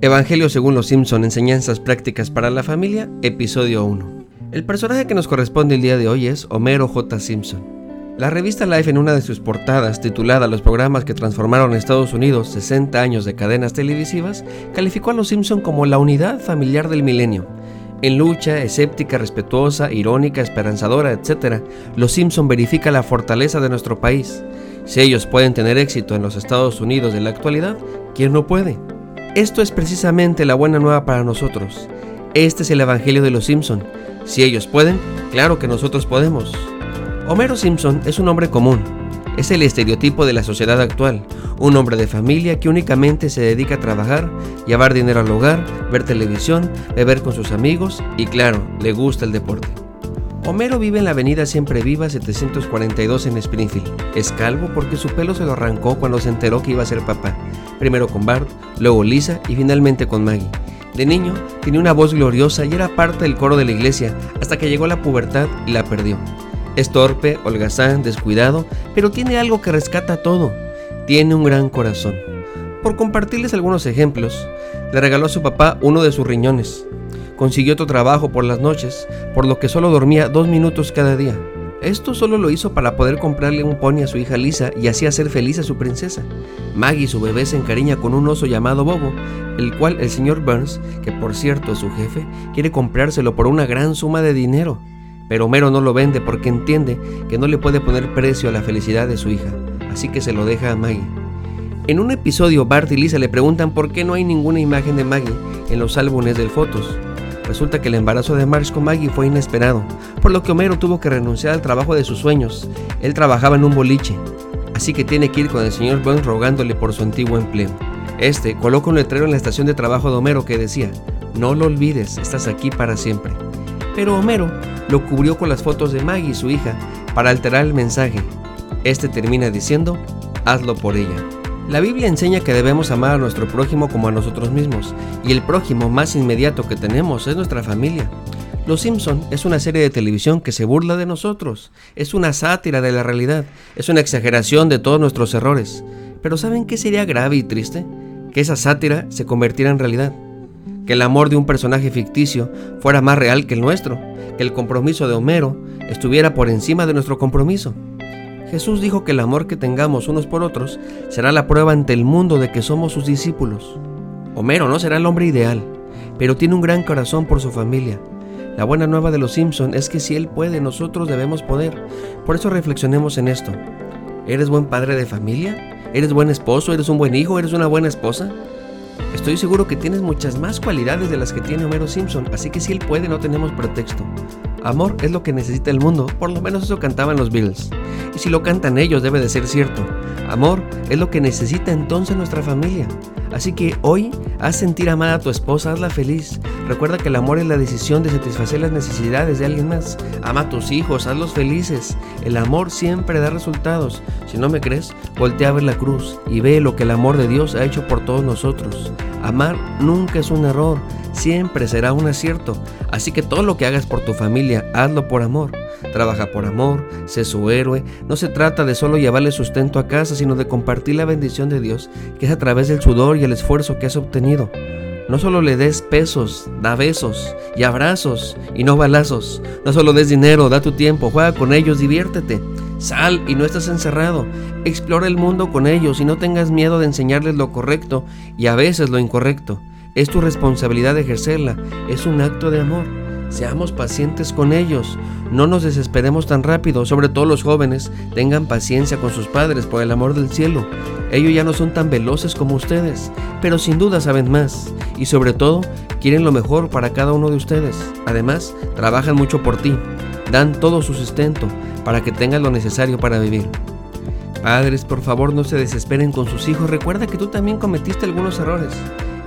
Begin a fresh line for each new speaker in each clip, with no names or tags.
Evangelio según los Simpson, enseñanzas prácticas para la familia, episodio 1. El personaje que nos corresponde el día de hoy es Homero J. Simpson. La revista Life en una de sus portadas, titulada Los programas que transformaron Estados Unidos 60 años de cadenas televisivas, calificó a los Simpson como la unidad familiar del milenio. En lucha, escéptica, respetuosa, irónica, esperanzadora, etc., los Simpson verifica la fortaleza de nuestro país. Si ellos pueden tener éxito en los Estados Unidos de la actualidad, ¿quién no puede? Esto es precisamente la buena nueva para nosotros. Este es el Evangelio de los Simpson. Si ellos pueden, claro que nosotros podemos. Homero Simpson es un hombre común. Es el estereotipo de la sociedad actual. Un hombre de familia que únicamente se dedica a trabajar, llevar dinero al hogar, ver televisión, beber con sus amigos y claro, le gusta el deporte. Homero vive en la avenida Siempre Viva 742 en Springfield. Es calvo porque su pelo se lo arrancó cuando se enteró que iba a ser papá. Primero con Bart, luego Lisa y finalmente con Maggie. De niño tenía una voz gloriosa y era parte del coro de la iglesia hasta que llegó la pubertad y la perdió. Es torpe, holgazán, descuidado, pero tiene algo que rescata todo. Tiene un gran corazón. Por compartirles algunos ejemplos, le regaló a su papá uno de sus riñones consiguió otro trabajo por las noches, por lo que solo dormía dos minutos cada día. Esto solo lo hizo para poder comprarle un pony a su hija Lisa y así hacer feliz a su princesa. Maggie, su bebé, se encariña con un oso llamado Bobo, el cual el señor Burns, que por cierto es su jefe, quiere comprárselo por una gran suma de dinero. Pero Homero no lo vende porque entiende que no le puede poner precio a la felicidad de su hija, así que se lo deja a Maggie. En un episodio, Bart y Lisa le preguntan por qué no hay ninguna imagen de Maggie en los álbumes de fotos. Resulta que el embarazo de Marge con Maggie fue inesperado, por lo que Homero tuvo que renunciar al trabajo de sus sueños. Él trabajaba en un boliche, así que tiene que ir con el señor Burns rogándole por su antiguo empleo. Este coloca un letrero en la estación de trabajo de Homero que decía, no lo olvides, estás aquí para siempre. Pero Homero lo cubrió con las fotos de Maggie, su hija, para alterar el mensaje. Este termina diciendo, hazlo por ella. La Biblia enseña que debemos amar a nuestro prójimo como a nosotros mismos, y el prójimo más inmediato que tenemos es nuestra familia. Los Simpson es una serie de televisión que se burla de nosotros, es una sátira de la realidad, es una exageración de todos nuestros errores. Pero ¿saben qué sería grave y triste? Que esa sátira se convirtiera en realidad. Que el amor de un personaje ficticio fuera más real que el nuestro, que el compromiso de Homero estuviera por encima de nuestro compromiso. Jesús dijo que el amor que tengamos unos por otros será la prueba ante el mundo de que somos sus discípulos. Homero no será el hombre ideal, pero tiene un gran corazón por su familia. La buena nueva de los Simpson es que si él puede, nosotros debemos poder. Por eso reflexionemos en esto. ¿Eres buen padre de familia? ¿Eres buen esposo? ¿Eres un buen hijo? ¿Eres una buena esposa? Estoy seguro que tienes muchas más cualidades de las que tiene Homero Simpson, así que si él puede no tenemos pretexto. Amor es lo que necesita el mundo, por lo menos eso cantaban los Beatles. Y si lo cantan ellos debe de ser cierto. Amor es lo que necesita entonces nuestra familia. Así que hoy haz sentir amada a tu esposa, hazla feliz. Recuerda que el amor es la decisión de satisfacer las necesidades de alguien más. Ama a tus hijos, hazlos felices. El amor siempre da resultados. Si no me crees, voltea a ver la cruz y ve lo que el amor de Dios ha hecho por todos nosotros. Amar nunca es un error, siempre será un acierto. Así que todo lo que hagas por tu familia, hazlo por amor. Trabaja por amor, sé su héroe. No se trata de solo llevarle sustento a casa, sino de compartir la bendición de Dios, que es a través del sudor y el esfuerzo que has obtenido. No solo le des pesos, da besos y abrazos y no balazos. No solo des dinero, da tu tiempo, juega con ellos, diviértete. Sal y no estás encerrado. Explora el mundo con ellos y no tengas miedo de enseñarles lo correcto y a veces lo incorrecto. Es tu responsabilidad ejercerla. Es un acto de amor. Seamos pacientes con ellos, no nos desesperemos tan rápido, sobre todo los jóvenes, tengan paciencia con sus padres por el amor del cielo. Ellos ya no son tan veloces como ustedes, pero sin duda saben más y sobre todo quieren lo mejor para cada uno de ustedes. Además, trabajan mucho por ti, dan todo su sustento para que tengan lo necesario para vivir. Padres, por favor no se desesperen con sus hijos, recuerda que tú también cometiste algunos errores.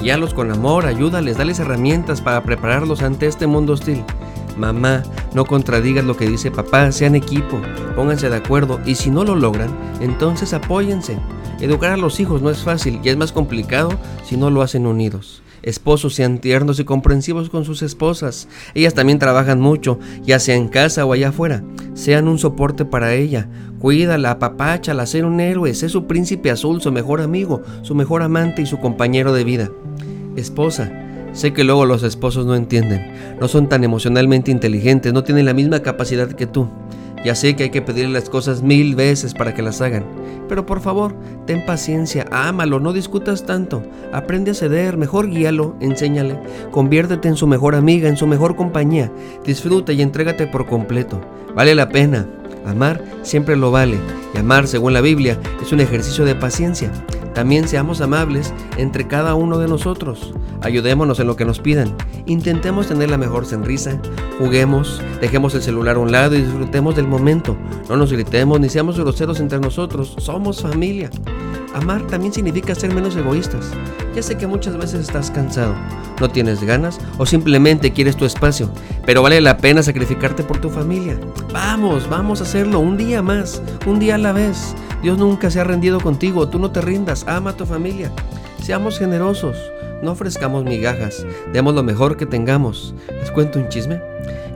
Guíalos con amor, ayúdales, dales herramientas para prepararlos ante este mundo hostil. Mamá, no contradigas lo que dice papá, sean equipo, pónganse de acuerdo y si no lo logran, entonces apóyense. Educar a los hijos no es fácil y es más complicado si no lo hacen unidos. Esposos sean tiernos y comprensivos con sus esposas. Ellas también trabajan mucho, ya sea en casa o allá afuera. Sean un soporte para ella. Cuídala, apapáchala, ser un héroe, sé su príncipe azul, su mejor amigo, su mejor amante y su compañero de vida. Esposa, Sé que luego los esposos no entienden, no son tan emocionalmente inteligentes, no tienen la misma capacidad que tú. Ya sé que hay que pedirle las cosas mil veces para que las hagan, pero por favor, ten paciencia, ámalo, no discutas tanto, aprende a ceder, mejor guíalo, enséñale, conviértete en su mejor amiga, en su mejor compañía, disfruta y entrégate por completo. Vale la pena. Amar siempre lo vale, y amar, según la Biblia, es un ejercicio de paciencia. También seamos amables entre cada uno de nosotros. Ayudémonos en lo que nos pidan. Intentemos tener la mejor sonrisa. Juguemos, dejemos el celular a un lado y disfrutemos del momento. No nos gritemos ni seamos groseros entre nosotros. Somos familia. Amar también significa ser menos egoístas. Ya sé que muchas veces estás cansado, no tienes ganas o simplemente quieres tu espacio, pero vale la pena sacrificarte por tu familia. Vamos, vamos a hacerlo un día más, un día a la vez. Dios nunca se ha rendido contigo, tú no te rindas, ama a tu familia. Seamos generosos, no ofrezcamos migajas, demos lo mejor que tengamos. ¿Les cuento un chisme?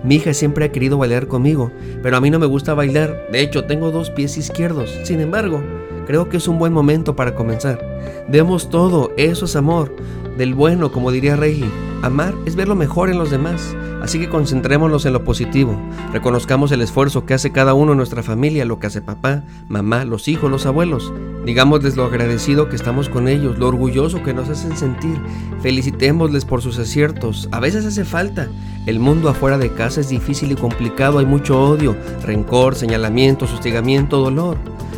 Mi hija siempre ha querido bailar conmigo, pero a mí no me gusta bailar. De hecho, tengo dos pies izquierdos. Sin embargo, creo que es un buen momento para comenzar. Demos todo, eso es amor. Del bueno, como diría Reilly. Amar es ver lo mejor en los demás. Así que concentrémonos en lo positivo. Reconozcamos el esfuerzo que hace cada uno en nuestra familia, lo que hace papá, mamá, los hijos, los abuelos. Digámosles lo agradecido que estamos con ellos, lo orgulloso que nos hacen sentir. Felicitémosles por sus aciertos. A veces hace falta. El mundo afuera de casa es difícil y complicado, hay mucho odio, rencor, señalamiento, hostigamiento, dolor.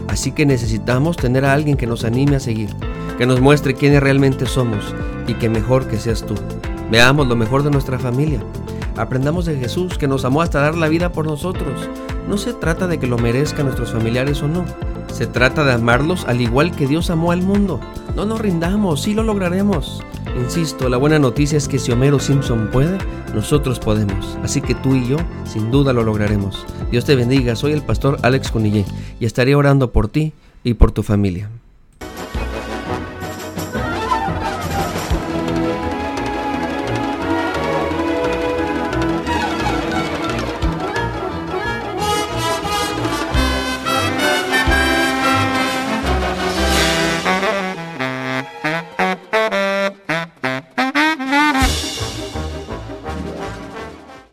Así que necesitamos tener a alguien que nos anime a seguir, que nos muestre quiénes realmente somos y que mejor que seas tú. Veamos lo mejor de nuestra familia. Aprendamos de Jesús que nos amó hasta dar la vida por nosotros. No se trata de que lo merezcan nuestros familiares o no. Se trata de amarlos al igual que Dios amó al mundo. No nos rindamos, sí lo lograremos. Insisto, la buena noticia es que si Homero Simpson puede, nosotros podemos. Así que tú y yo, sin duda, lo lograremos. Dios te bendiga, soy el pastor Alex Conillé y estaré orando por ti y por tu familia.